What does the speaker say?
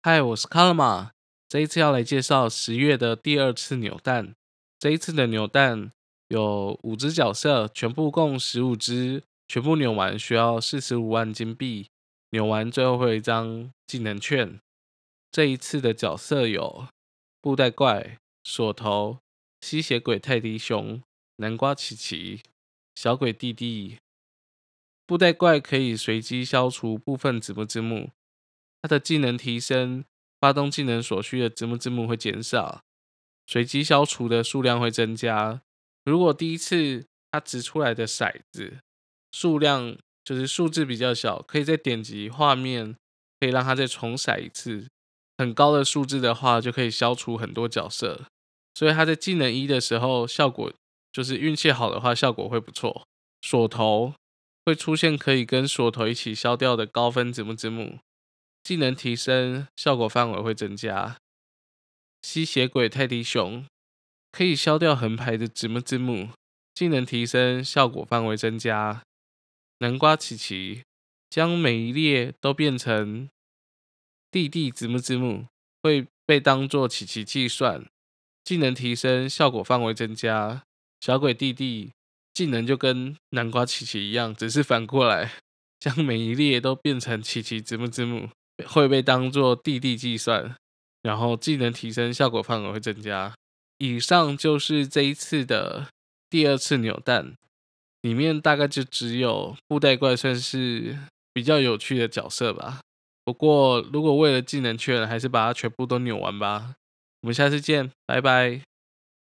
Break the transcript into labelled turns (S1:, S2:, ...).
S1: 嗨，我是卡拉玛。这一次要来介绍十月的第二次扭蛋。这一次的扭蛋有五只角色，全部共十五只，全部扭完需要四十五万金币。扭完最后会有一张技能券。这一次的角色有布袋怪、锁头、吸血鬼泰迪熊、南瓜琪琪、小鬼弟弟。布袋怪可以随机消除部分子木之木。它的技能提升，发动技能所需的字幕字幕会减少，随机消除的数量会增加。如果第一次它掷出来的骰子数量就是数字比较小，可以再点击画面，可以让它再重骰一次。很高的数字的话，就可以消除很多角色。所以它在技能一的时候，效果就是运气好的话，效果会不错。锁头会出现可以跟锁头一起消掉的高分字幕字幕。技能提升，效果范围会增加。吸血鬼泰迪熊可以消掉横排的字幕字幕，技能提升，效果范围增加。南瓜琪琪将每一列都变成弟弟字幕字幕，会被当做琪琪计算。技能提升，效果范围增加。小鬼弟弟技能就跟南瓜琪琪一样，只是反过来，将每一列都变成琪琪字幕字幕。会被当做弟弟计算，然后技能提升效果范围会增加。以上就是这一次的第二次扭蛋，里面大概就只有布袋怪算是比较有趣的角色吧。不过如果为了技能券，还是把它全部都扭完吧。我们下次见，拜拜。